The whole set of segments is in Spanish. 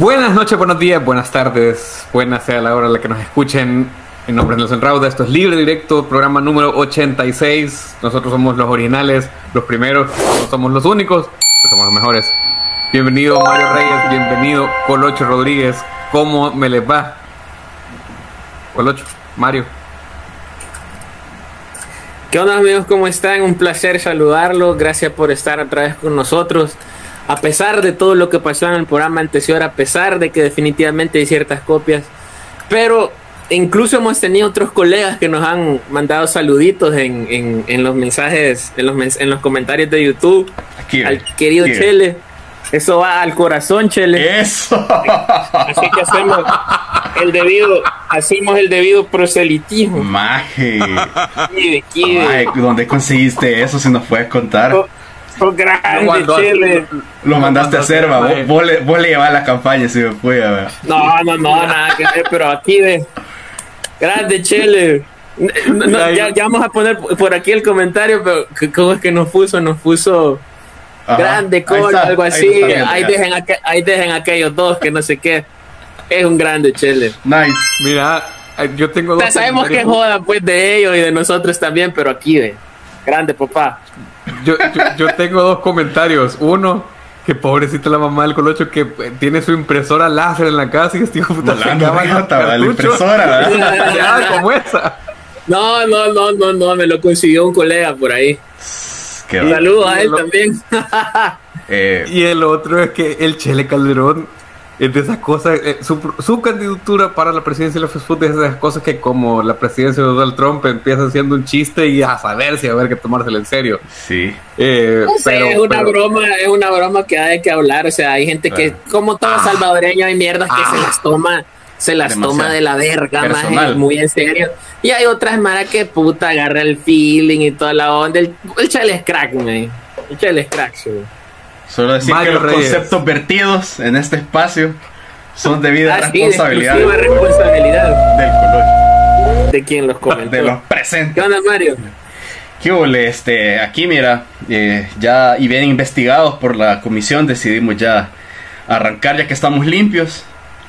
Buenas noches, buenos días, buenas tardes, buenas sea la hora en la que nos escuchen. En nombre de los Enrauda, esto es Libre Directo, programa número 86. Nosotros somos los originales, los primeros, no somos los únicos, pero somos los mejores. Bienvenido Mario Reyes, bienvenido Colocho Rodríguez. ¿Cómo me les va? Colocho, Mario. ¿Qué onda amigos? ¿Cómo están? Un placer saludarlos. Gracias por estar otra vez con nosotros. A pesar de todo lo que pasó en el programa anterior, a pesar de que definitivamente hay ciertas copias, pero incluso hemos tenido otros colegas que nos han mandado saluditos en, en, los mensajes, en los, en los comentarios de YouTube. Aquí, al querido Chele. Eso va al corazón, Chele. Eso. Así que hacemos el debido, hacemos el debido proselitismo. Maje. ¿Dónde conseguiste eso? Si nos puedes contar. Oh, grande, Chele. Lo mandaste a hacer, va. Vos, le, vos le llevas la campaña si me fui a ver. No, no, no, nada que ver, pero aquí de. Grande, Chele. ya, ya, vamos a poner por aquí el comentario, pero ¿cómo es que nos puso? Nos puso grande Cole, algo así. Ahí, dejen, ahí dejen aquellos dos que no sé qué. Es un grande Chele. Nice. Mira, yo tengo dos. sabemos que joda pues de ellos y de nosotros también, pero aquí de grande papá. Yo, yo, tengo dos comentarios. Uno, que pobrecita la mamá del colocho que eh, tiene su impresora láser en la casa y este hijo puta se la impresora, como esa. No, no, no, no, no, me lo consiguió un colega por ahí. Saludos a él también. Eh, y el otro es que el Chele Calderón es de esas cosas, eh, su, candidatura para la presidencia de la Facebook es de esas cosas que como la presidencia de Donald Trump empieza siendo un chiste y a saber si va a haber que tomárselo en serio. Sí. Eh, pero, es una broma, es una broma que hay que hablar, o sea, hay gente que, como todo ah. salvadoreño, hay mierdas que se ah. las toma se las toma de la verga, más muy en serio. Y hay otras maras que puta agarra el feeling y toda la onda. El, el chale es crack, man. El chale es crack, Solo decir que los conceptos vertidos en este espacio son debido a responsabilidad. De responsabilidad del color. De quien los comentó. De los presentes. ¿Qué onda, Mario? ¿Qué Este, aquí, mira, eh, ya y bien investigados por la comisión, decidimos ya arrancar ya que estamos limpios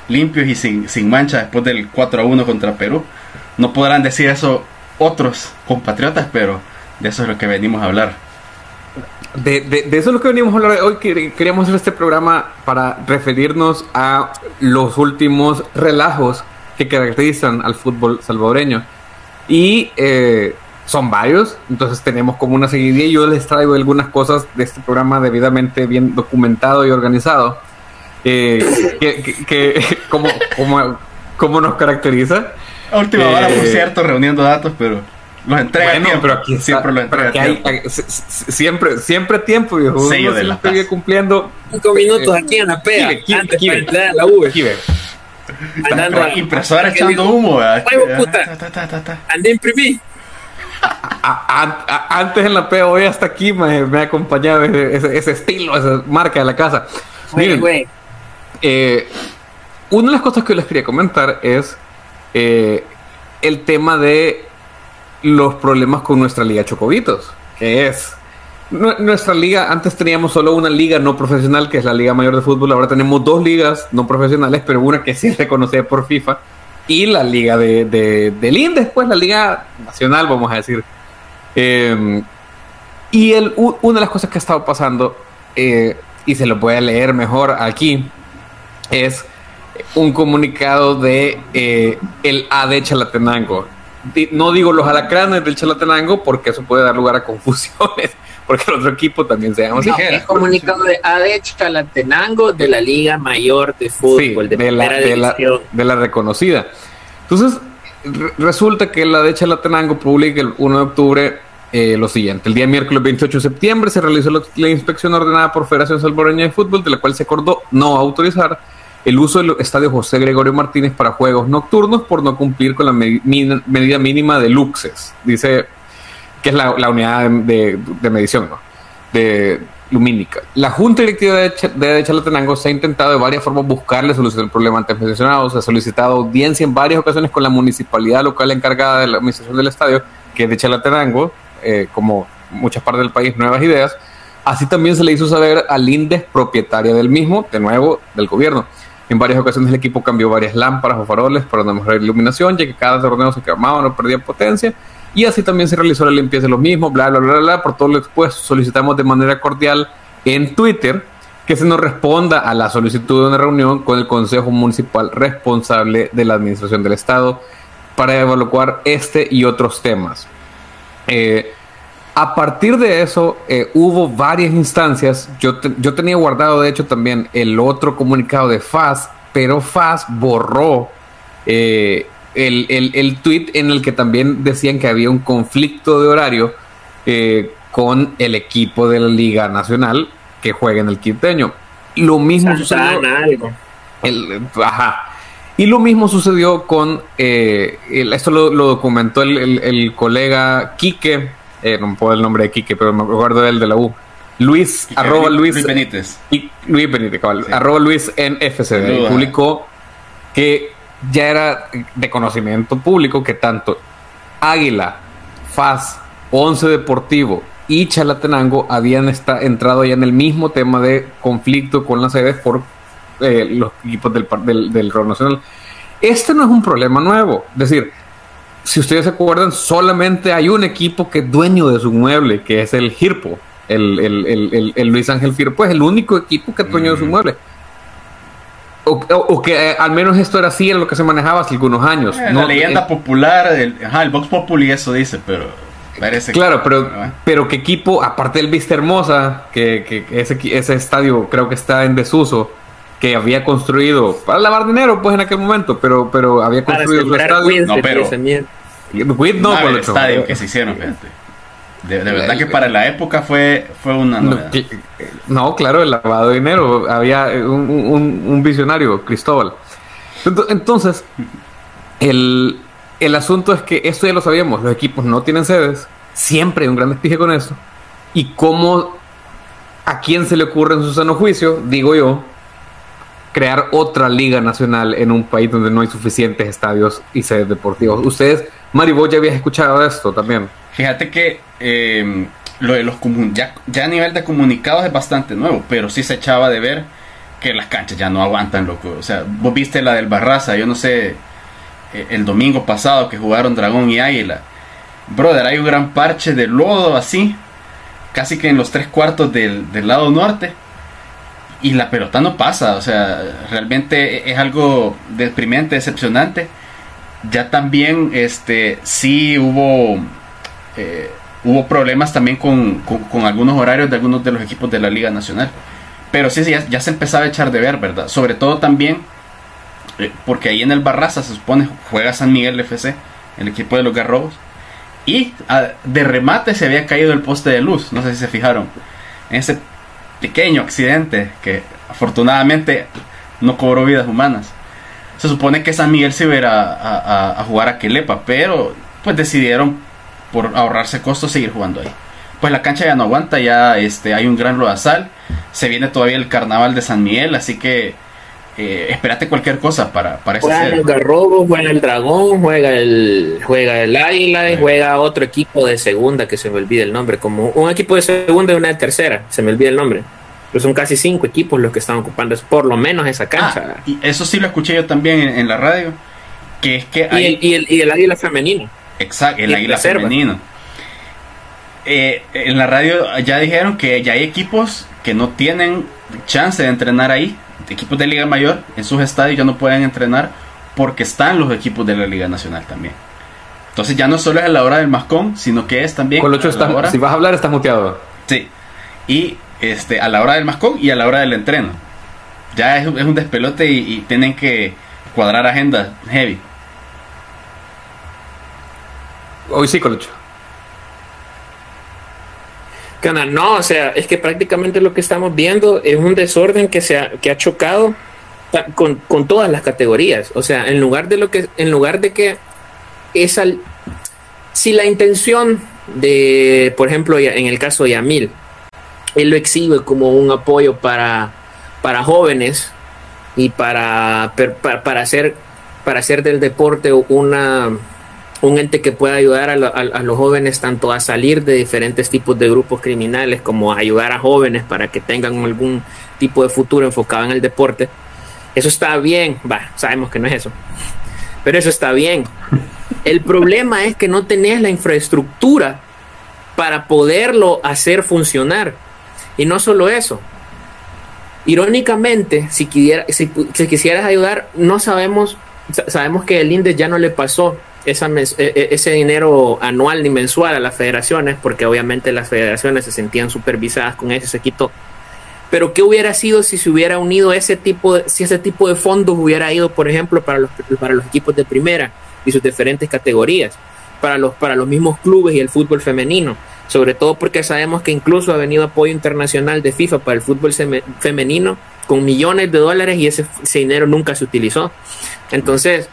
limpios y sin, sin mancha después del 4 a 1 contra Perú. No podrán decir eso otros compatriotas, pero de eso es lo que venimos a hablar. De, de, eso es lo que venimos a hablar hoy. Queríamos hacer este programa para referirnos a los últimos relajos que caracterizan al fútbol salvadoreño. Y eh, son varios, entonces tenemos como una seguidilla. Yo les traigo algunas cosas de este programa debidamente bien documentado y organizado eh, que, que, como, como, nos caracteriza. A última hora, por eh, cierto, reuniendo datos, pero los entrega bueno, pero aquí siempre lo entrega tiempo. Hay, siempre, siempre tiempo, viejo. Sello de la sigue cumpliendo. Cinco minutos aquí en la PEA, kibe, antes entrar a la U. Andando impresora echando humo, puta. Andé imprimí. antes en la PEA, hoy hasta aquí me, me ha acompañado ese, ese, estilo, esa marca de la casa. Miren, güey. Eh, una de las cosas que les quería comentar es eh, el tema de los problemas con nuestra liga Chocobitos, que es nuestra liga, antes teníamos solo una liga no profesional, que es la Liga Mayor de Fútbol, ahora tenemos dos ligas no profesionales, pero una que sí es reconocida por FIFA, y la liga de, de, del INDES, pues la liga nacional, vamos a decir. Em, y el, una de las cosas que ha estado pasando, eh, y se lo voy a leer mejor aquí, es un comunicado de eh, el AD Chalatenango. No digo los alacranes del Chalatenango porque eso puede dar lugar a confusiones, porque el otro equipo también se llama así. el comunicado de AD Chalatenango de la Liga Mayor de Fútbol, de, la, de, la, reconocida. Entonces, resulta que la de Chalatenango publica el 1 de octubre eh, lo siguiente. El día miércoles 28 de septiembre se realizó la, la, inspección ordenada por Federación Salvadoreña de Fútbol, de la cual se acordó no autorizar el uso del estadio José Gregorio Martínez para juegos nocturnos por no cumplir con la medida mínima de luxes, dice que es la, unidad de, medición de lumínica. La Junta Directiva de, de Chalatenango se ha intentado de varias formas buscarle solución al problema antes mencionado, se ha solicitado audiencia en varias ocasiones con la municipalidad local encargada de la administración del estadio, que es de Chalatenango, eh, como muchas partes del país, Nuevas Ideas. Así también se le hizo saber al INDES, propietaria del mismo, de nuevo, del gobierno. En varias ocasiones el equipo cambió varias lámparas o faroles para una mejor iluminación, ya que cada torneo se quemaba o perdía potencia. Y así también se realizó la limpieza de los mismos, bla, bla, bla, bla. Por todo lo expuesto, solicitamos de manera cordial en Twitter que se nos responda a la solicitud de una reunión con el Consejo Municipal responsable de la Administración del Estado para evaluar este y otros temas. Eh, a partir de eso, eh, hubo varias instancias. Yo, yo tenía guardado, de hecho, también el otro comunicado de FAS, pero FAS borró eh, el, el, tweet en el que también decían que había un conflicto de horario con el equipo de la Liga Nacional que juega en el quinteño. Lo mismo sucedió. ajá. Y lo mismo sucedió con, eh, esto lo, documentó el, colega Quique, eh, no me puedo el nombre de Quique, pero me acuerdo del de la U. Luis, arroba Luis, Luis Benítez. Y, Luis Benítez, cabal, arroba Luis en FCD. Publicó que ya era de conocimiento público que tanto Águila, FAS, Once Deportivo y Chalatenango habían entrado ya en el mismo tema de conflicto con las sedes por eh, los equipos del, del, del Nacional. Este no es un problema nuevo. Es decir, si ustedes se acuerdan, solamente hay un equipo que es dueño de su mueble, que es el Girpo. El, el, Luis Ángel Firpo es el único equipo que es dueño de su mm. mueble. O, que eh, al menos esto era así en lo que se manejaba hace algunos años. Eh, la leyenda popular, el, ajá, el Vox Populi eso dice, pero claro, pero, pero qué equipo, aparte del Vista Hermosa, que, ese, ese estadio creo que está en desuso, que había construido para lavar dinero, pues en aquel momento, pero, pero había construido su estadio. no, pero. no, el estadio que se hicieron, De, verdad que para la época fue, fue una No, claro, el lavado de dinero. Había un, un visionario, Cristóbal. Entonces, el, el asunto es que esto ya lo sabíamos, los equipos no tienen sedes, siempre hay un gran despige con eso. Y cómo, a quién se le ocurre en su sano juicio, digo yo, crear otra liga nacional en un país donde no hay suficientes estadios y sedes deportivas. Ustedes, Mari, vos ya habías escuchado esto también. Fíjate que em, lo de los ya, ya a nivel de comunicados es bastante nuevo, pero sí se echaba de ver que las canchas ya no aguantan, loco. O sea, vos viste la del Barraza, yo no sé eh, el domingo pasado que jugaron Dragón y Águila. Brother, hay un gran parche de lodo así, casi que en los tres cuartos del, lado norte. Y la pelota no pasa, o sea, realmente es algo deprimente, decepcionante. Ya también, este, sí hubo, eh, hubo problemas también con, algunos horarios de algunos de los equipos de la Liga Nacional. Pero sí, ya, ya se empezaba a echar de ver, ¿verdad? Sobre todo también eh, porque ahí en el Barraza se supone juega San Miguel FC, el equipo de los Garrobos. Y ah, de remate se había caído el poste de luz, no sé si se fijaron. En ese pequeño accidente que afortunadamente no cobró vidas humanas. Se supone que San Miguel se iba a, a, jugar a Quelepa, pero pues decidieron por ahorrarse costos seguir jugando ahí. Pues la cancha ya no aguanta, ya este, hay un gran lodazal. Se viene todavía el carnaval de San Miguel, así que eh, espérate cualquier cosa para, para Juega el Garrobo, juega el Dragón, juega el, juega el Águila y juega otro equipo de segunda que se me olvida el nombre, como un equipo de segunda y una de tercera, se me olvida el nombre. Pero son casi cinco equipos los que están ocupando por lo menos esa cancha. Ah, y eso sí lo escuché yo también en, la radio, que es que hay... y, el, y, el, Águila femenino. Exacto, el Águila femenino. Eh, en la radio ya dijeron que ya hay equipos que no tienen chance de entrenar ahí equipos de Liga Mayor en sus estadios ya no pueden entrenar porque están los equipos de la Liga Nacional también. Entonces ya no solo es a la hora del mascón, sino que es también... Con está, si vas a hablar estás muteado. Sí. Y este, a la hora del mascón y a la hora del entreno. Ya es, un despelote y, tienen que cuadrar agenda heavy. Hoy sí, Colocho. No, o sea, es que prácticamente lo que estamos viendo es un desorden que se ha, que ha chocado con, todas las categorías. O sea, en lugar de lo que, en lugar de que esa, si la intención de, por ejemplo, en el caso de Yamil, él lo exhibe como un apoyo para, para jóvenes y para, para, para hacer, para hacer del deporte una un ente que pueda ayudar a, los jóvenes tanto a salir de diferentes tipos de grupos criminales como a ayudar a jóvenes para que tengan algún tipo de futuro enfocado en el deporte. Eso está bien, va, sabemos que no es eso, pero eso está bien. El problema es que no tenés la infraestructura para poderlo hacer funcionar. Y no solo eso. Irónicamente, si, si, quisieras ayudar, no sabemos, sabemos que el INDES ya no le pasó esa, e, e, ese dinero anual ni mensual a las federaciones, porque obviamente las federaciones se sentían supervisadas con ese, se quitó. Pero ¿qué hubiera sido si se hubiera unido ese tipo de, si ese tipo de fondos hubiera ido, por ejemplo, para los, para los equipos de primera y sus diferentes categorías, para los, para los mismos clubes y el fútbol femenino? Sobre todo porque sabemos que incluso ha venido apoyo internacional de FIFA para el fútbol femenino con millones de dólares y ese, dinero nunca se utilizó. Entonces,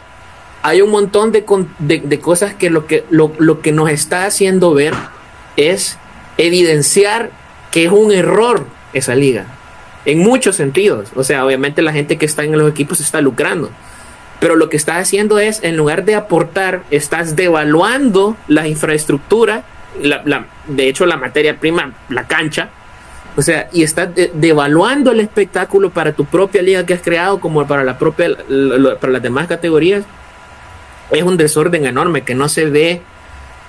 hay un montón de, de, cosas que lo, que lo, lo que nos está haciendo ver es evidenciar que es un error esa liga. En muchos sentidos. O sea, obviamente la gente que está en los equipos está lucrando. Pero lo que está haciendo es, en lugar de aportar, estás devaluando la infraestructura, la, de hecho la materia prima, la cancha. O sea, y estás devaluando el espectáculo para tu propia liga que has creado, como para la propia, para las demás categorías. Es un desorden enorme que no se ve,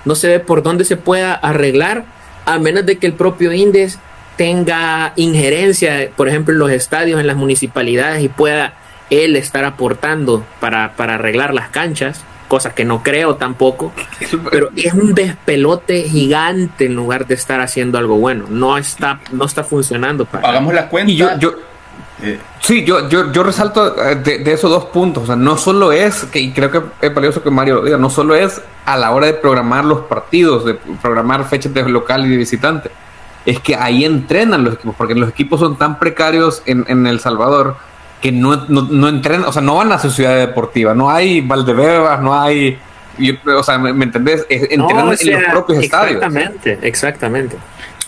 no se ve por dónde se pueda arreglar, a menos de que el propio Indes tenga injerencia, por ejemplo, en los estadios, en las municipalidades y pueda él estar aportando para, para arreglar las canchas, cosas que no creo tampoco, pero es un despelote gigante en lugar de estar haciendo algo bueno. No está, no está funcionando. Para Hagamos la cuenta. yo, yo eh, sí, yo, yo, yo resalto eh, de, esos dos puntos. O sea, no solo es, que, y creo que es valioso que Mario lo diga, no solo es a la hora de programar los partidos, de programar fechas de local y de visitante es que ahí entrenan los equipos, porque los equipos son tan precarios en, El Salvador que no, no, entrenan, o sea, no van a su ciudad deportiva, no hay Valdebebas, no hay, o sea, ¿me, entendés? Entrenan en los propios estadios. Exactamente, exactamente.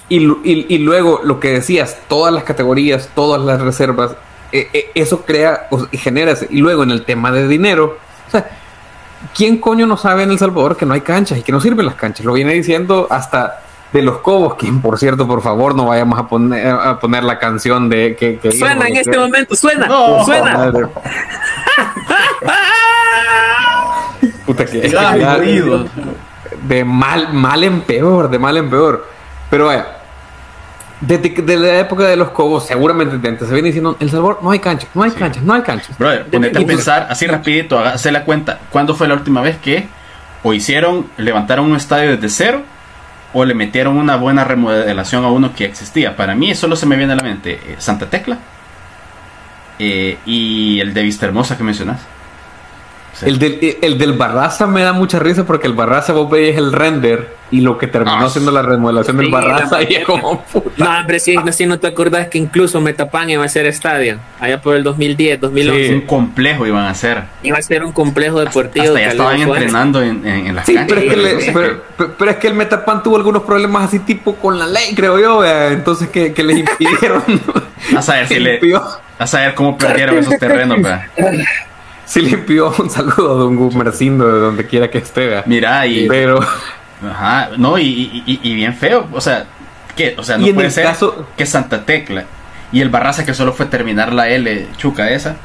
Y, y, luego lo que decías, todas las categorías, todas las reservas, eh, eh, eso crea y genera, y luego en el tema de dinero, o sea, ¿quién coño no sabe en El Salvador que no hay canchas y que no sirven las canchas? Lo viene diciendo hasta de los Cobos, que por cierto, por favor, no vayamos a poner, a poner la canción de que, suena en este momento, suena, suena. Puta que de mal, mal en peor, de mal en peor. Pero vaya, desde, la época de los Cobos, seguramente se viene diciendo, El Salvador no hay canchas, no hay canchas, no hay canchas. Brother, ponete a pensar así rapidito, hacer la cuenta, ¿cuándo fue la última vez que o hicieron, levantaron un estadio desde cero o le metieron una buena remodelación a uno que existía. Para mí solo se me viene a la mente eh, Santa Tecla eh, y el de Vista Hermosa que El, del, el del Barraza me da mucha risa porque el Barraza vos veis el render y lo que terminó ah, siendo la remodelación del Barraza y es como No, hombre, si, no te acordás que incluso Metapan iba a ser estadio allá por el 2010, 2011. un complejo iban a ser. Iba a ser un complejo deportivo. Hasta ya estaban entrenando en, en, las canchas. Pero es, que pero, es que el Metapan tuvo algunos problemas así tipo con la ley, creo yo, entonces que, que les impidieron. a saber si le, a saber cómo perdieron esos terrenos, vea. Sí limpió un saludo a Don Gumercindo de donde quiera que esté. Mira, y. Pero. Ajá, no, y, y, bien feo. O sea, ¿qué? O sea, no puede ser que Santa Tecla y el Barraza que solo fue terminar la L chuca esa.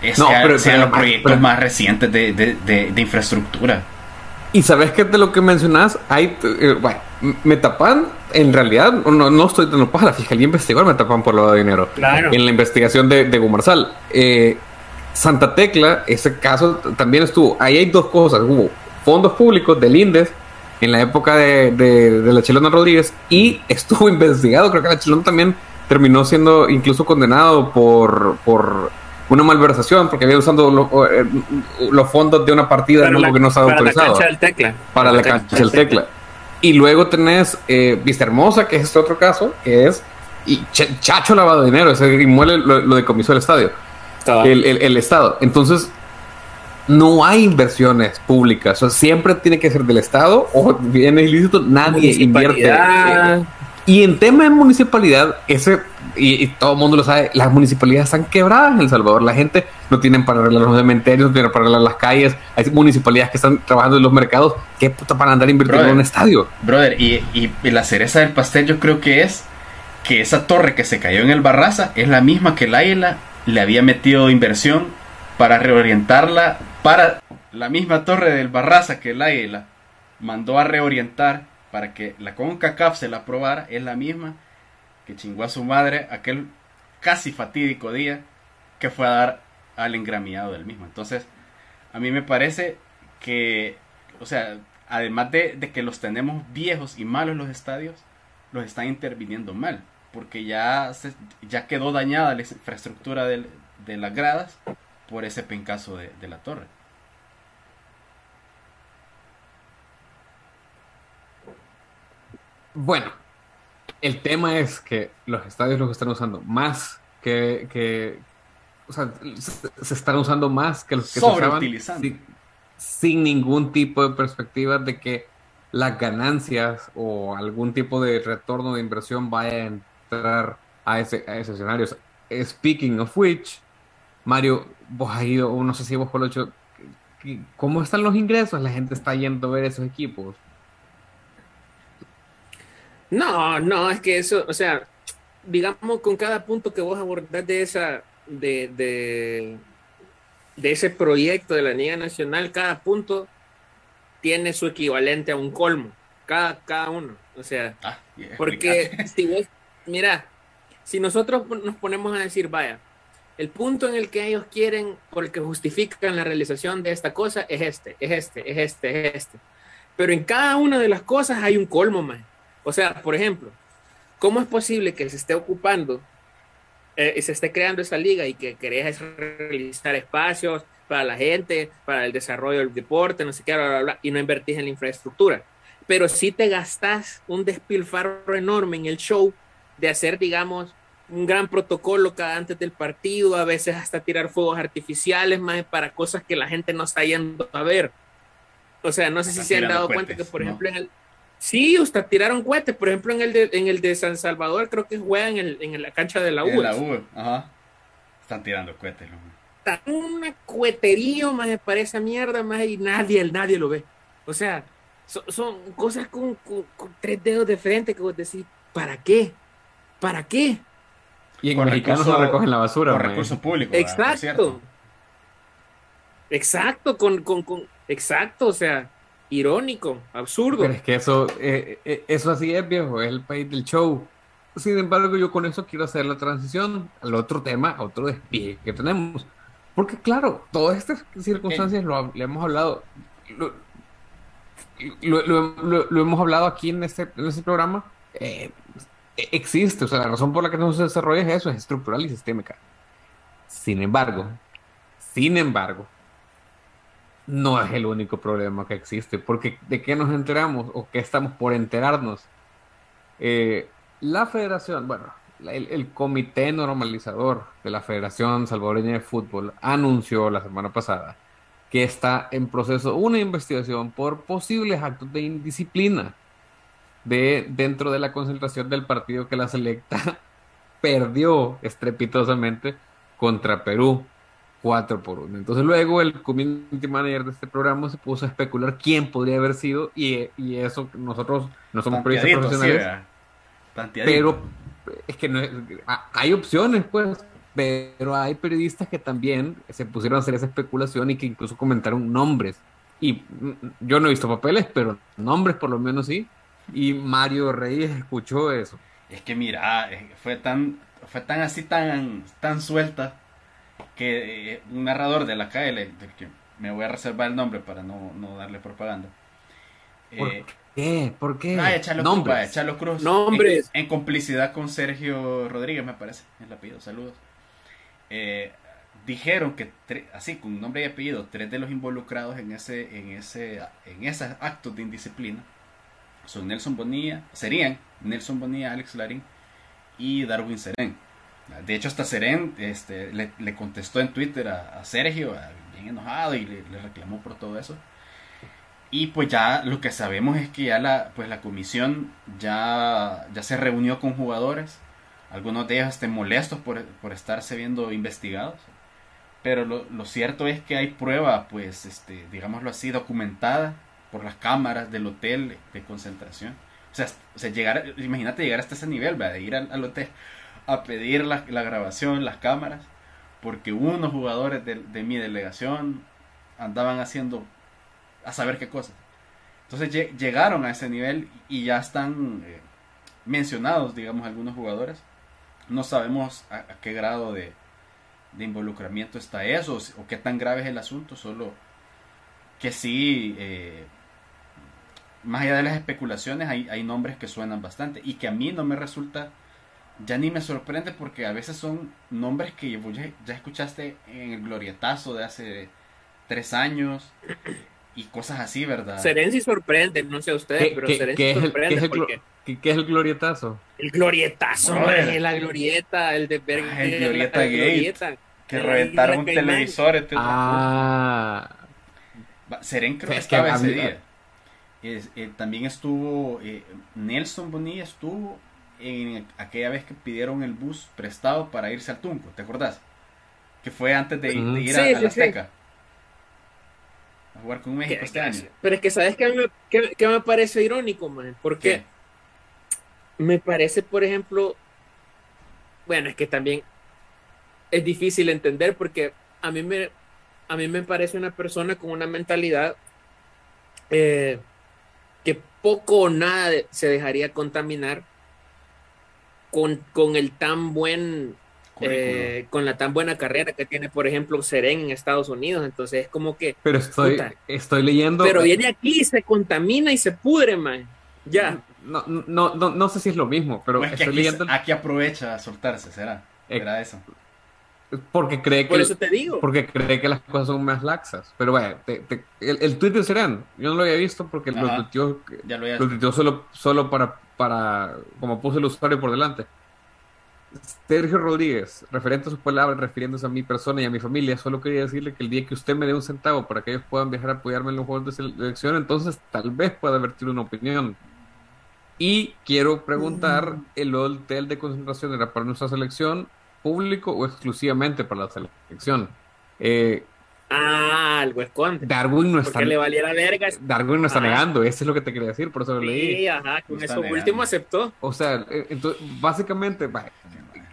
Es no, pero, sean los proyectos más recientes de, de, de, infraestructura. Y sabes que de lo que mencionas, hay. Eh, bueno, Metapan, en realidad, no, no estoy dando paja. La fiscalía investigó a Metapan por lo de dinero. Claro. En la investigación de, de Gumarsal. Eh Santa Tecla, ese caso también estuvo. Ahí hay dos cosas. Hubo fondos públicos del INDES en la época de, la Chilona Rodríguez y estuvo investigado. Creo que la Chilona también terminó siendo incluso condenado por, por una malversación porque había usando eh, los fondos de una partida no, que no estaba autorizado. Para la cancha del tecla. Para, la, cancha, del tecla. Y luego tenés eh, Vista Hermosa, que es este otro caso, que es y Chacho lavado de dinero, ese inmueble lo, lo decomisó el estadio el, Estado. Entonces, no hay inversiones públicas. O siempre tiene que ser del Estado o viene ilícito, nadie invierte. Y en tema de municipalidad, ese, y, todo el mundo lo sabe, las municipalidades están quebradas en El Salvador. La gente no tiene para arreglar los cementerios, no tiene para arreglar las calles. Hay municipalidades que están trabajando en los mercados. ¿Qué puta para andar invirtiendo en un estadio? Brother, y, y la cereza del pastel yo creo que es que esa torre que se cayó en el Barraza es la misma que el Águila le había metido inversión para reorientarla para la misma torre del Barraza que el Águila mandó a reorientar para que la CONCACAF se la aprobara, es la misma que chingó a su madre aquel casi fatídico día que fue a dar al engramiado del mismo. Entonces, a mí me parece que, o sea, además de, que los tenemos viejos y malos los estadios, los están interviniendo mal, porque ya, ya quedó dañada la infraestructura de, las gradas por ese pencazo de, de la torre. Bueno, el tema es que los estadios los están usando más que, que o sea, se, están usando más que los que se usaban sin, sin, ningún tipo de perspectiva de que las ganancias o algún tipo de retorno de inversión vaya a entrar a ese, a ese escenario. Speaking of which, Mario, vos has ido, no sé si vos por lo hecho, ¿cómo están los ingresos? La gente está yendo a ver esos equipos. No, no, es que eso, o sea, digamos con cada punto que vos abordás de esa, de, de, ese proyecto de la Liga Nacional, cada punto tiene su equivalente a un colmo, cada, cada uno. O sea, ah, porque si vos, mira, si nosotros nos ponemos a decir, vaya, el punto en el que ellos quieren, por el que justifican la realización de esta cosa, es este, es este, es este, es este. Pero en cada una de las cosas hay un colmo, más. O sea, por ejemplo, ¿cómo es posible que se esté ocupando eh, y se esté creando esa liga y que querés realizar espacios para la gente, para el desarrollo del deporte, no sé qué, bla, bla, bla, y no invertís en la infraestructura? Pero sí te gastás un despilfarro enorme en el show de hacer, digamos, un gran protocolo cada antes del partido, a veces hasta tirar fuegos artificiales, más para cosas que la gente no está yendo a ver. O sea, no sé si se han dado cuenta que, por ejemplo, en el, Sí, hasta tiraron cohetes. Por ejemplo, en el de, en el de San Salvador, creo que juegan en, en la cancha de la U. En la U, ajá. Están tirando cohetes, Está un coheterío, más para esa mierda, más y nadie, nadie lo ve. O sea, son cosas con, tres dedos de frente que vos decís, ¿para qué? ¿Para qué? Y en mexicanos no recogen la basura. Con recursos públicos. Exacto. Exacto, con, con, con, exacto, o sea, irónico, absurdo. Pero es que eso, eh, eh, eso así es, viejo, es el país del show. Sin embargo, yo con eso quiero hacer la transición al otro tema, a otro despiegue que tenemos. Porque claro, todas estas circunstancias lo, hemos hablado, lo, hemos hablado aquí en este, en este programa. Eh, existe, o sea, la razón por la que no se desarrolla es eso, es estructural y sistémica. Sin embargo, sin embargo, no es el único problema que existe, porque ¿de qué nos enteramos o qué estamos por enterarnos? Eh, la federación, bueno, el, comité normalizador de la Federación Salvadoreña de Fútbol anunció la semana pasada que está en proceso una investigación por posibles actos de indisciplina de, dentro de la concentración del partido que la selecta perdió estrepitosamente contra Perú. 4 por 1. Entonces luego el community manager de este programa se puso a especular quién podría haber sido y, y eso nosotros no somos periodistas profesionales. pero es que no hay opciones pues, pero hay periodistas que también se pusieron a hacer esa especulación y que incluso comentaron nombres. Y mm, yo no he visto papeles, pero nombres por lo menos sí. Y Mario Reyes escuchó eso. Es que mira, fue tan, fue tan así, tan, tan suelta que eh, un narrador de la KL, que me voy a reservar el nombre para no, no darle propaganda. ¿Por eh, qué? ¿Por qué? Ah, Nombres. Cruz. Nombres. En, complicidad con Sergio Rodríguez, me parece. El apellido, saludos. Eh, dijeron que, así, con nombre y apellido, tres de los involucrados en ese, en ese, en esos actos de indisciplina son Nelson Bonilla, serían Nelson Bonilla, Alex Larín y Darwin Serén. De hecho, hasta Seren este, le, contestó en Twitter a, Sergio, bien enojado, y le, reclamó por todo eso. Y pues ya lo que sabemos es que ya la, pues la comisión ya, ya se reunió con jugadores. Algunos de ellos estén molestos por, por estarse viendo investigados. Pero lo, lo, cierto es que hay prueba, pues, este, digámoslo así, documentada por las cámaras del hotel de concentración. O sea, o sea llegar, imagínate llegar hasta ese nivel, de ir al, al hotel a pedir la, grabación, las cámaras, porque unos jugadores de, mi delegación andaban haciendo a saber qué cosas. Entonces llegaron a ese nivel y ya están eh, mencionados, digamos, algunos jugadores. No sabemos a, qué grado de, involucramiento está eso o qué tan grave es el asunto, solo que sí, eh, más allá de las especulaciones, hay, hay nombres que suenan bastante y que a mí no me resulta ya ni me sorprende porque a veces son nombres que ya, escuchaste en el glorietazo de hace tres años y cosas así, ¿verdad? Serenzi sorprende, no sé ustedes, pero Serenzi sorprende. ¿qué es, el, ¿qué, es el glorietazo? El glorietazo, la glorieta, el de Berg, ah, el glorieta Gate, que reventaron un televisor. Este ah. Seren creo que estaba ese día. Eh, también estuvo eh, Nelson Bonilla estuvo en aquella vez que pidieron el bus prestado para irse al Tunco, ¿te acordás? Que fue antes de, ir a, la Azteca. A jugar con México este año. Pero es que, ¿sabes qué me, me parece irónico, man? Porque me parece, por ejemplo, bueno, es que también es difícil entender porque a mí me, a mí me parece una persona con una mentalidad eh, que poco o nada se dejaría contaminar con, el tan buen eh, con la tan buena carrera que tiene, por ejemplo, Seren en Estados Unidos. Entonces es como que. Pero estoy, estoy leyendo. Pero viene aquí, se contamina y se pudre, man. Ya. No, no, no, no sé si es lo mismo, pero estoy aquí, leyendo. Aquí aprovecha a soltarse, será. Será eso. Porque cree que. Por eso te digo. Porque cree que las cosas son más laxas. Pero bueno, el, el tweet de Serán, yo no lo había visto porque lo tuiteó, solo, solo para, para. Como puse el usuario por delante. Sergio Rodríguez, referente a sus palabras, refiriéndose a mi persona y a mi familia, solo quería decirle que el día que usted me dé un centavo para que ellos puedan viajar a apoyarme en los juegos de selección, entonces tal vez pueda vertir una opinión. Y quiero preguntar, mm. ¿el hotel de concentración era para nuestra selección público o exclusivamente para la selección. Eh, ah, algo esconde. Darwin no está. le valiera verga. Darwin no está negando, eso es lo que te quería decir, por eso lo leí. Sí, ajá, con eso último aceptó. O sea, eh, entonces, básicamente,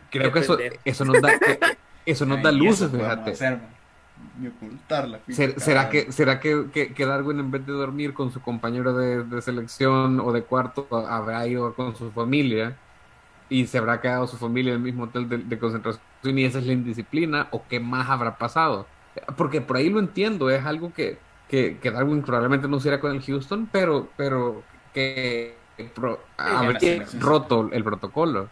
creo que eso, eso nos da, eso nos da luces, fíjate. ¿Será, que, ¿Será que, que, Darwin en vez de dormir con su compañero de, de selección o de cuarto habrá ido con su familia? Y se habrá quedado su familia en el mismo hotel de, concentración y esa es la indisciplina o qué más habrá pasado. Porque por ahí lo entiendo, es algo que, que, Darwin probablemente no hiciera con el Houston, pero, pero que pro, roto el protocolo.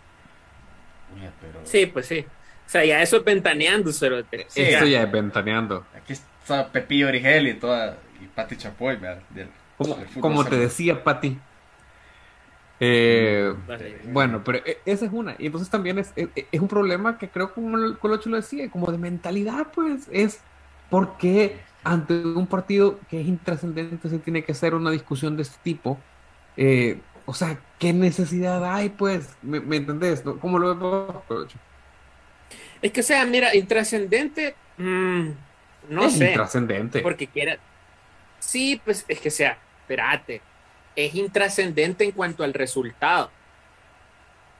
Sí, pues sí. O sea, ya eso es ventaneando, pero Eso ya es ventaneando. Aquí está Pepillo Origel y toda, y Pati Chapoy, como, como te decía, Pati, eh, bueno, pero e, esa es una. Y entonces también es, e, e, es, un problema que creo, como el Colocho lo decía, como de mentalidad, pues, es porque ante un partido que es intrascendente se tiene que hacer una discusión de este tipo. Eh, o sea, ¿qué necesidad hay, pues? ¿Me, entendés? ¿Cómo lo ves vos, Colocho? Es que, o sea, mira, intrascendente, mm, no es sé. Intrascendente. Porque quiera. Sí, pues es que, sea, espérate es intrascendente en cuanto al resultado.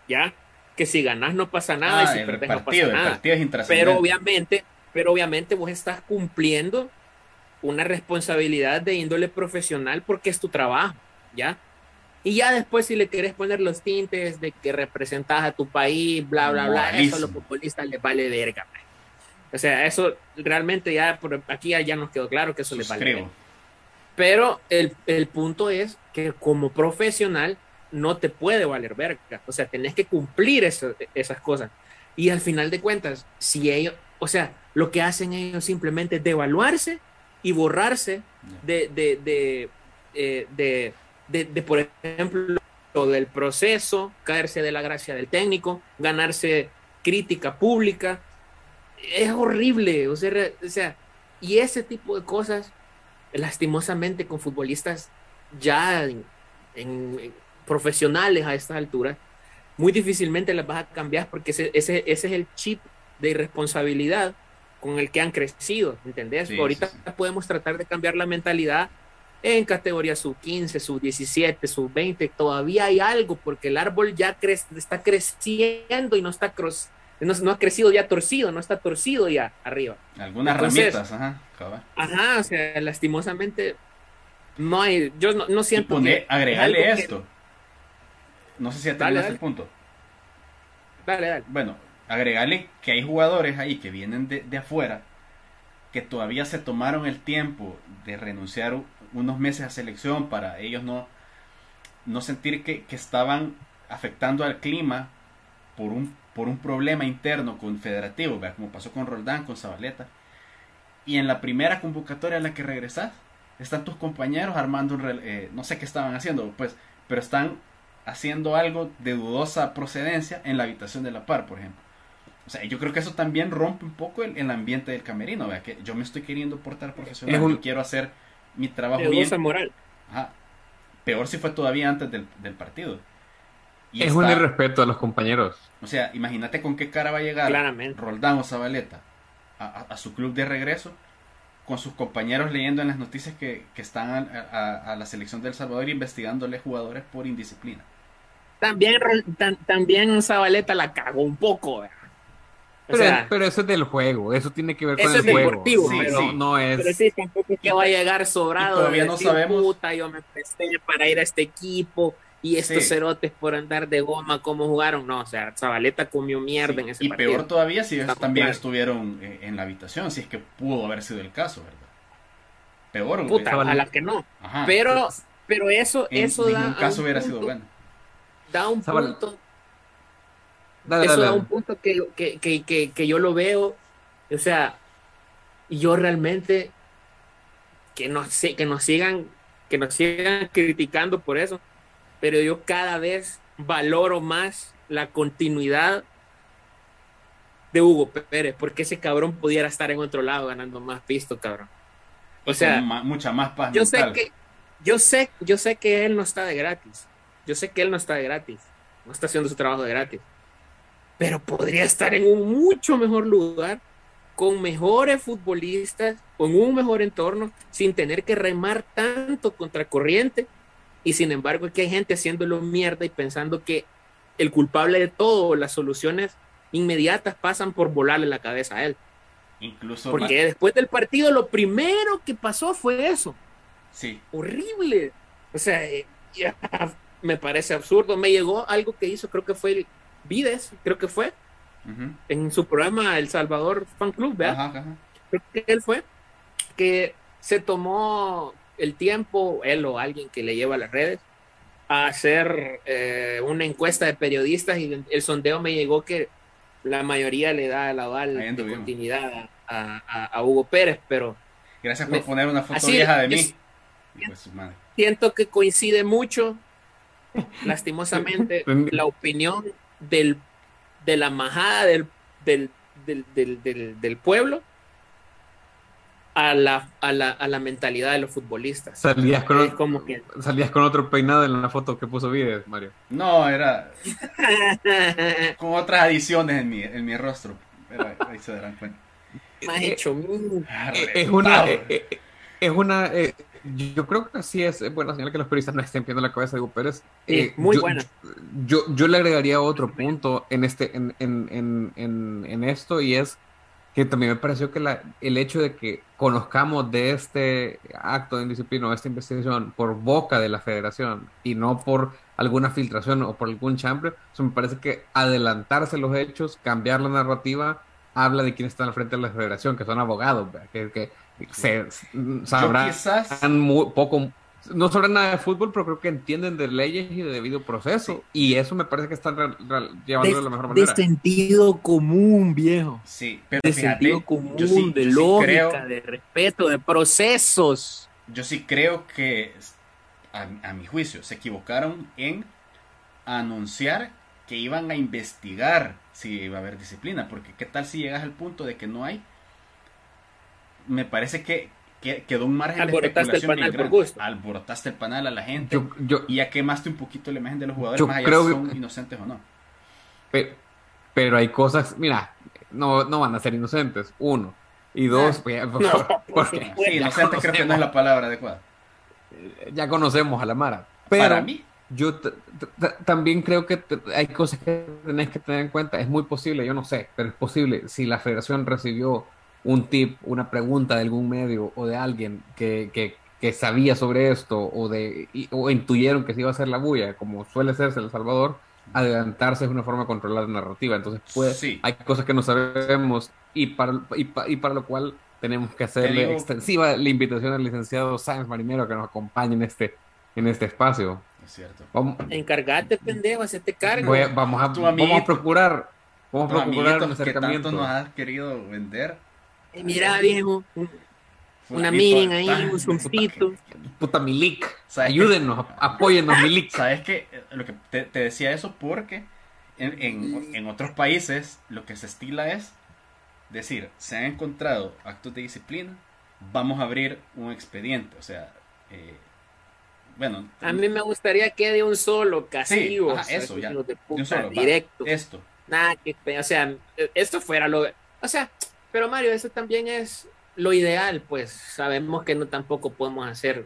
¿Ya? Que si ganas no pasa nada y ah, perdes no pasa nada. pero obviamente, pero obviamente vos estás cumpliendo una responsabilidad de índole profesional porque es tu trabajo, ¿ya? Y ya después si le quieres poner los tintes de que representas a tu país, bla, bla, bla, eso a los futbolistas les vale verga. O sea, eso realmente ya por aquí ya nos quedó claro que eso les vale verga. Pero el, el, punto es que como profesional no te puede valer verga. O sea, tenés que cumplir esas cosas. Y al final de cuentas, si ellos, o sea, lo que hacen ellos simplemente es devaluarse y borrarse de, de, de, eh, de, de, por ejemplo, del proceso, caerse de la gracia del técnico, ganarse crítica pública. Es horrible, o sea, o sea, y ese tipo de cosas lastimosamente con futbolistas ya en, profesionales a estas alturas, muy difícilmente las vas a cambiar porque ese, ese, es el chip de irresponsabilidad con el que han crecido, ¿entendés? Ahorita podemos tratar de cambiar la mentalidad en categoría sub 15, sub 17, sub 20, todavía hay algo porque el árbol ya está creciendo y no está no, ha crecido ya torcido, no está torcido ya arriba. Algunas ramitas, ajá. Ajá, o sea, lastimosamente no hay, yo no, siento que... Agregale esto. No sé si ya el punto. Dale, dale. Bueno, agregale que hay jugadores ahí que vienen de, de afuera que todavía se tomaron el tiempo de renunciar unos meses a selección para ellos no, no sentir que, que estaban afectando al clima por un, por un problema interno confederativo, como pasó con Roldán, con Zabaleta. Y en la primera convocatoria a la que regresas, están tus compañeros armando un... Eh, no sé qué estaban haciendo, pues, pero están haciendo algo de dudosa procedencia en la habitación de la par, por ejemplo. O sea, yo creo que eso también rompe un poco el, ambiente del camerino, vea, que yo me estoy queriendo portar profesional, yo quiero hacer mi trabajo de bien. moral. Ajá. Peor si fue todavía antes del, del partido es un irrespeto a los compañeros. O sea, imagínate con qué cara va a llegar Roldán o Zabaleta a, su club de regreso con sus compañeros leyendo en las noticias que, están a, la selección del Salvador investigándole jugadores por indisciplina. También, también Zabaleta la cagó un poco. Pero, eso es del juego, eso tiene que ver con el juego. pero, no, es. Pero sí, tampoco es que va a llegar sobrado. todavía no sabemos. Puta, yo me presté para ir a este equipo y estos cerotes por andar de goma, ¿cómo jugaron? No, o sea, Zabaleta comió mierda en ese y partido. Y peor todavía si ellos también estuvieron eh, en la habitación, si es que pudo haber sido el caso, ¿verdad? Peor. Puta, a las que no. pero, pero eso, en eso ningún caso hubiera sido bueno. Da un punto. eso da un punto que, que, que, que, yo lo veo, o sea, y yo realmente que nos, que nos sigan que nos sigan criticando por eso pero yo cada vez valoro más la continuidad de Hugo Pérez, porque ese cabrón pudiera estar en otro lado ganando más pisto, cabrón. O sea, mucha más paz. Yo sé que yo sé, yo sé que él no está de gratis. Yo sé que él no está de gratis. No está haciendo su trabajo de gratis. Pero podría estar en un mucho mejor lugar, con mejores futbolistas, con un mejor entorno, sin tener que remar tanto contra corriente y sin embargo, aquí hay gente haciéndolo mierda y pensando que el culpable de todo, las soluciones inmediatas pasan por volarle la cabeza a él. Incluso Porque después del partido lo primero que pasó fue eso. Sí. Horrible. O sea, eh, me parece absurdo. Me llegó algo que hizo, creo que fue Vides, creo que fue, en su programa El Salvador Fan Club, ¿verdad? Creo que él fue, que se tomó el tiempo, él o alguien que le lleva las redes, a hacer eh, una encuesta de periodistas y el sondeo me llegó que la mayoría le da la aval de continuidad a, Hugo Pérez, pero... Gracias por poner una foto vieja de mí. Pues, siento que coincide mucho, lastimosamente, la opinión del, de la majada del, del, del, del pueblo a la, a la, a la mentalidad de los futbolistas. Salías con, como salías con otro peinado en la foto que puso Vides, Mario. No, era con otras adiciones en mi, en mi rostro. ahí se darán cuenta. Me hecho eh, es una, eh, eh, es una yo creo que sí es buena señal que los periodistas no estén viendo la cabeza de Hugo Pérez. muy buena. Yo, yo, le agregaría otro punto en, este, en, en, en, en esto y es que también me pareció que la, el hecho de que conozcamos de este acto de indisciplina o esta investigación por boca de la federación y no por alguna filtración o por algún chambre, eso me parece que adelantarse los hechos, cambiar la narrativa, habla de quién está al frente de la federación, que son abogados, que, que se sabrán poco no saben nada de fútbol, pero creo que entienden de leyes y de debido proceso. Y eso me parece que están llevando de, la mejor manera. De sentido común, viejo. Sí, pero de sentido común, de lógica, de respeto, de procesos. Yo sí creo que, a, mi juicio, se equivocaron en anunciar que iban a investigar si iba a haber disciplina. Porque, ¿qué tal si llegas al punto de que no hay? Me parece que, quedó un margen de especulación el panal por Alborotaste el panal a la gente y ya quemaste un poquito la imagen de los jugadores más allá si son inocentes o no. Pero, hay cosas, mira, no, no van a ser inocentes, uno. Y dos, pues, sí, inocentes creo que no es la palabra adecuada. Ya conocemos a la Mara. Pero, Para mí, yo también creo que hay cosas que tenés que tener en cuenta. Es muy posible, yo no sé, pero es posible si la federación recibió un tip, una pregunta de algún medio o de alguien que, que, que sabía sobre esto o, de, o intuyeron que se iba a hacer la bulla, como suele hacerse en El Salvador, adelantarse es una forma de controlar la narrativa. Entonces, pues, hay cosas que no sabemos y para, y, para lo cual tenemos que hacerle extensiva la invitación al licenciado Sáenz Marinero que nos acompañe en este, en este espacio. Es cierto. Vamos, Encargate, pendejo, hacete cargo. vamos, a, vamos a procurar. Vamos a procurar un acercamiento. ¿Qué tanto nos has querido vender? Mira, viejo, una meeting ahí, un zoomcito. Puta Milik. Ayúdenos, apóyennos Milik. ¿Sabes qué? Lo que te, decía eso porque en, en, en, otros países lo que se estila es decir, se han encontrado actos de disciplina, vamos a abrir un expediente. O sea, eh, bueno. A mí me gustaría que de un solo castigo. Sí, eso, ya. De, un solo, directo. esto. Nada, que, o sea, esto fuera lo. O sea, pero Mario, eso también es lo ideal, pues sabemos que no tampoco podemos hacer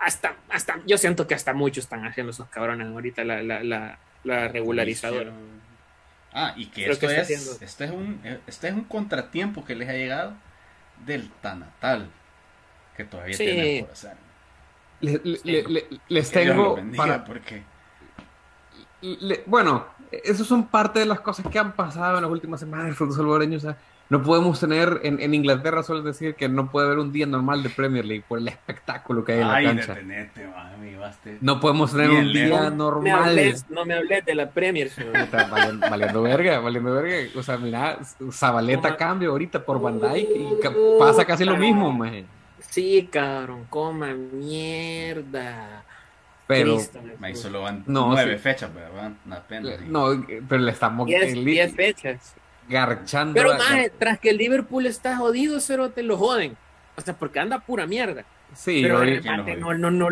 hasta, hasta, yo siento que hasta muchos están haciendo esos cabrones ahorita la, la, la, la regularizadora. Ah, y que esto, es, este es, un, este es un contratiempo que les ha llegado del Tanatal, que todavía tienen por hacer. les tengo para... porque... bueno, eso son parte de las cosas que han pasado en las últimas semanas del fútbol salvadoreño. O sea, no podemos tener, en, en Inglaterra suelen decir que no puede haber un día normal de Premier League por el espectáculo que hay en la cancha. no podemos tener un día normal. no me hables de la Premier. Valiendo, valiendo, verga, valiendo verga. O sea, mira, Zabaleta cambia ahorita por Van Dijk y pasa casi lo mismo, man. Sí, cabrón, coma mierda. Pero ahí solo van nueve fechas, pero van una pena. No, pero le estamos diez, diez fechas garchando. Pero más, tras que el Liverpool está jodido, cero te lo joden. O sea, porque anda pura mierda. Sí, pero el remate, no, no, no,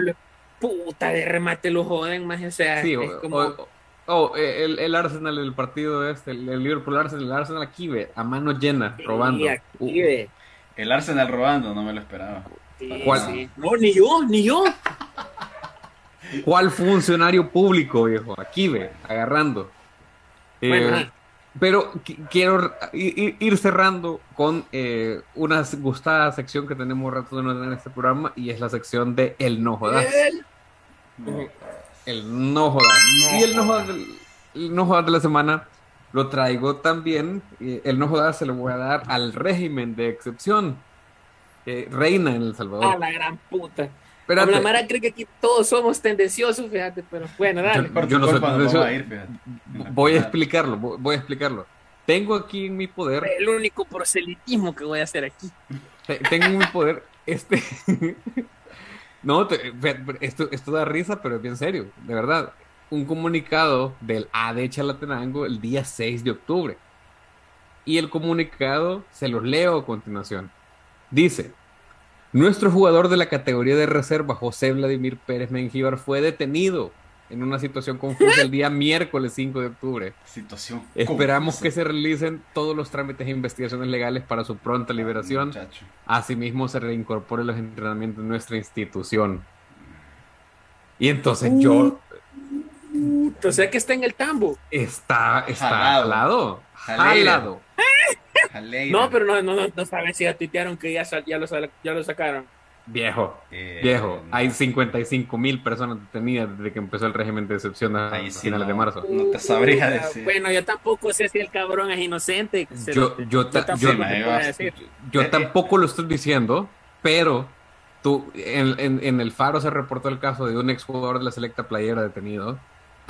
puta de remate lo joden, más. O sea, sí, es como. Oh, el, el, Arsenal, el partido este, el, Liverpool Arsenal, el Arsenal aquí ve, a mano llena, robando. Uh. El Arsenal robando, no me lo esperaba. ¿Cuál? No, ni yo, ni yo. ¿Cuál funcionario público, viejo? Aquí ve, agarrando. Bueno, eh, pero quiero ir cerrando con eh, una gustada sección que tenemos rato de no en este programa y es la sección de El No Jodas. El No Jodas. Y el No Jodas, el no jodas de la semana lo traigo también. El No Jodas se lo voy a dar al régimen de excepción. que reina en El Salvador. A la gran puta. Pero la Mara cree que aquí todos somos tendenciosos, fíjate, pero bueno, dale. Yo, no sé, voy a explicarlo, voy a explicarlo. Tengo aquí en mi poder. El único proselitismo que voy a hacer aquí. Tengo en mi poder este. no, esto, esto da risa, pero es bien serio, de verdad. Un comunicado del AD Chalatenango el día 6 de octubre. Y el comunicado se los leo a continuación. Dice: nuestro jugador de la categoría de reserva, José Vladimir Pérez Mengíbar, fue detenido en una situación confusa el día miércoles 5 de octubre. Situación. Esperamos que se realicen todos los trámites e investigaciones legales para su pronta liberación. Asimismo, se reincorpore los entrenamientos de nuestra institución. Y entonces yo. o sea que está en el tambo. Está, está al lado. Al lado. No, pero no, no, no, sabes si ya tuitearon que ya, ya, lo, ya lo sacaron. Viejo, eh, viejo, hay 55 mil personas detenidas desde que empezó el régimen de excepción a finales de marzo. No te sabría decir. Bueno, yo tampoco sé si el cabrón es inocente. Yo, yo, yo, tampoco lo estoy diciendo, pero tú, en, en, en, el Faro se reportó el caso de un exjugador de la selecta playera detenido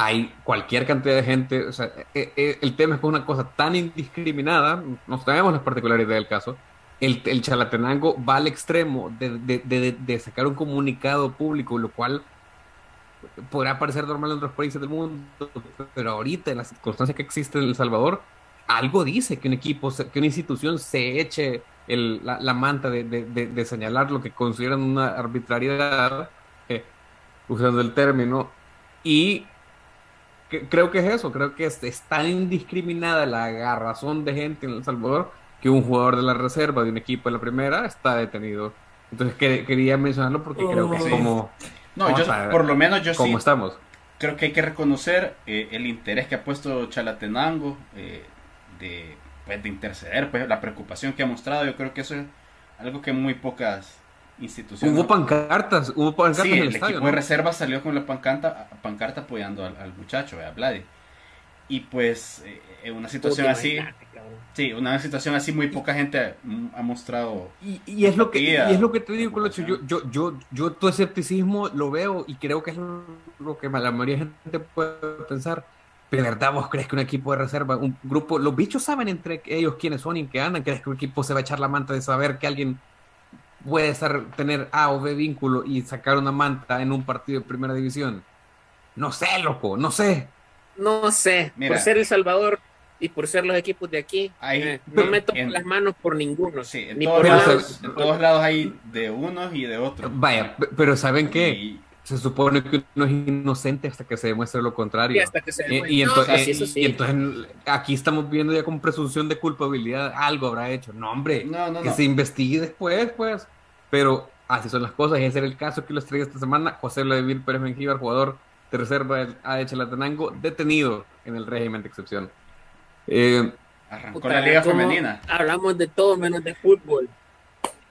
hay cualquier cantidad de gente, o sea, eh, eh, el tema es una cosa tan indiscriminada, no sabemos las particularidades del caso, el, el chalatenango va al extremo de, sacar un comunicado público, lo cual podrá parecer normal en otros países del mundo, pero ahorita en las circunstancias que existen en El Salvador, algo dice que un equipo, que una institución se eche la, manta de, señalar lo que consideran una arbitrariedad, eh, usando el término, y creo que es eso, creo que es, tan indiscriminada la agarrazón de gente en El Salvador que un jugador de la reserva de un equipo de la primera está detenido. Entonces quería mencionarlo porque creo que es como... No, yo, por lo menos yo ¿Cómo estamos? creo que hay que reconocer eh, el interés que ha puesto Chalatenango de, pues, de interceder, pues la preocupación que ha mostrado. Yo creo que eso es algo que muy pocas instituciones. Hubo pancartas, hubo pancartas en el, equipo de reserva salió con la pancarta, pancarta apoyando al, muchacho, a Vladi. Y pues eh, en una situación así, sí, una situación así muy poca gente ha, mostrado. Y, es lo que y es lo que te digo, Colocho, yo, yo, yo, yo todo escepticismo lo veo y creo que es lo que la mayoría de gente puede pensar. Pero de verdad, ¿vos crees que un equipo de reserva, un grupo, los bichos saben entre ellos quiénes son y en qué andan? ¿Crees que un equipo se va a echar la manta de saber que alguien puede estar, tener A o B vínculo y sacar una manta en un partido de primera división? No sé, loco, no sé. No sé, por ser El Salvador y por ser los equipos de aquí, eh, no me toco las manos por ninguno. Sí, en, todos, lados, en todos lados hay de unos y de otros. Vaya, pero ¿saben qué? Se supone que uno es inocente hasta que se demuestre lo contrario. Y, entonces, aquí estamos viendo ya con presunción de culpabilidad, algo habrá hecho. No, hombre, que se investigue después, pues. Pero así son las cosas, y ese era el caso que los traía esta semana. José Vladimir Pérez Mengíbar, jugador de reserva de Chalatenango, detenido en el régimen de excepción. Eh, Arrancó la liga femenina. Hablamos de todo menos de fútbol.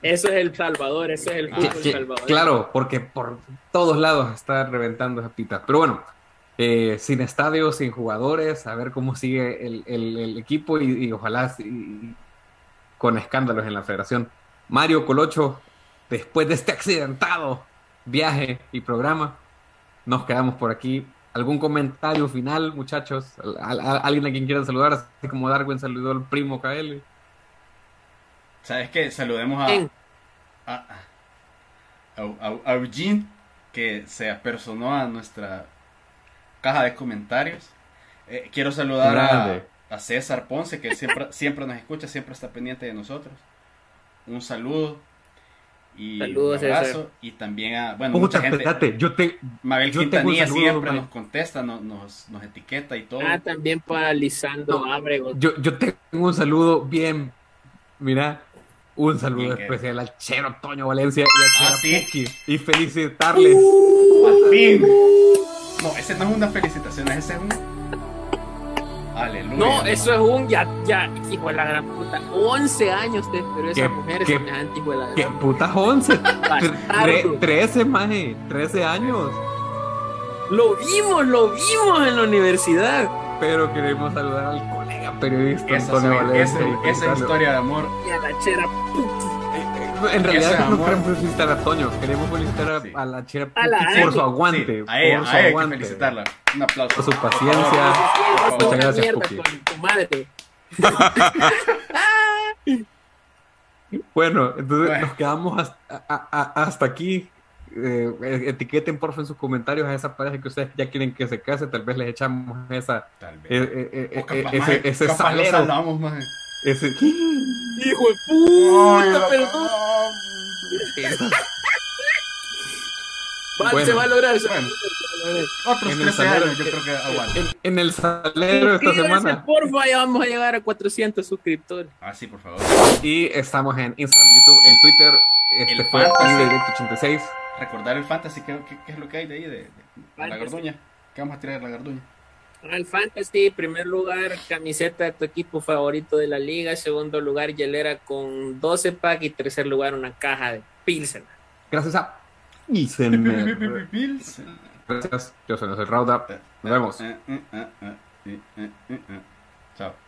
Eso es el Salvador, eso es el fútbol Salvador. Claro, porque por todos lados está reventando esa pita. Pero bueno, eh, sin estadios, sin jugadores, a ver cómo sigue el, equipo y, ojalá con escándalos en la federación. Mario Colocho, después de este accidentado viaje y programa, nos quedamos por aquí. ¿Algún comentario final, muchachos? ¿Alguien a quien quieran saludar? Así como Darwin saludó al primo KL. ¿Sabes qué? Saludemos a, a, a, Eugene, que se apersonó a nuestra caja de comentarios. Eh, quiero saludar a, a, César Ponce, que siempre, siempre nos escucha, siempre está pendiente de nosotros. Un saludo y Saludos, un abrazo. Y también a, bueno, mucha gente. yo te, Mabel Quintanilla siempre nos contesta, nos, nos, etiqueta y todo. Ah, también para Lisandro Abrego. Yo, yo tengo un saludo bien, mira, un saludo especial al Chero Toño Valencia y a ah, ¿sí? y felicitarles. Uh, al fin. No, ese no es una felicitación, ese es un Aleluya. No, eso es un ya, ya, hijo de la gran puta. 11 te pero esa mujer es semejante hijo de la gran ¿Qué putas 11? 13, maje, 13 años. Lo vimos, lo vimos en la universidad. Pero queremos saludar al colega periodista Antonio Valencia. Esa, historia de amor. Y a la chera puta. En realidad no queremos felicitar a Toño, queremos felicitar a, la chera por su aguante. a ella, por su aguante. felicitarla. Un aplauso. Por su paciencia. Muchas gracias, Cookie. bueno, entonces nos quedamos hasta, hasta aquí. Eh, etiqueten porfa en sus comentarios a esa pareja que ustedes ya quieren que se case, tal vez les echamos esa tal vez. Eh, eh, eh capaz, ese, ese salero. Ese... Hijo de puta, perdón. se va a lograr eso. Bueno, otros en 13 años, yo creo que aguanta. En, en el salero esta semana. Porfa, ya vamos a llegar a 400 suscriptores. Ah, sí, por favor. Y estamos en Instagram, YouTube, en Twitter. Este el fue Directo 86. Recordar el Fantasy, ¿qué, qué, es lo que hay de ahí? De, de, de la garduña. ¿Qué vamos a tirar de la garduña? Al Fantasy, primer lugar, camiseta de tu equipo favorito de la liga. Segundo lugar, hielera con 12 pack. Y tercer lugar, una caja de Pilsen. Gracias a Pilsen. Gracias. Yo soy Rauda. Nos vemos. Chao.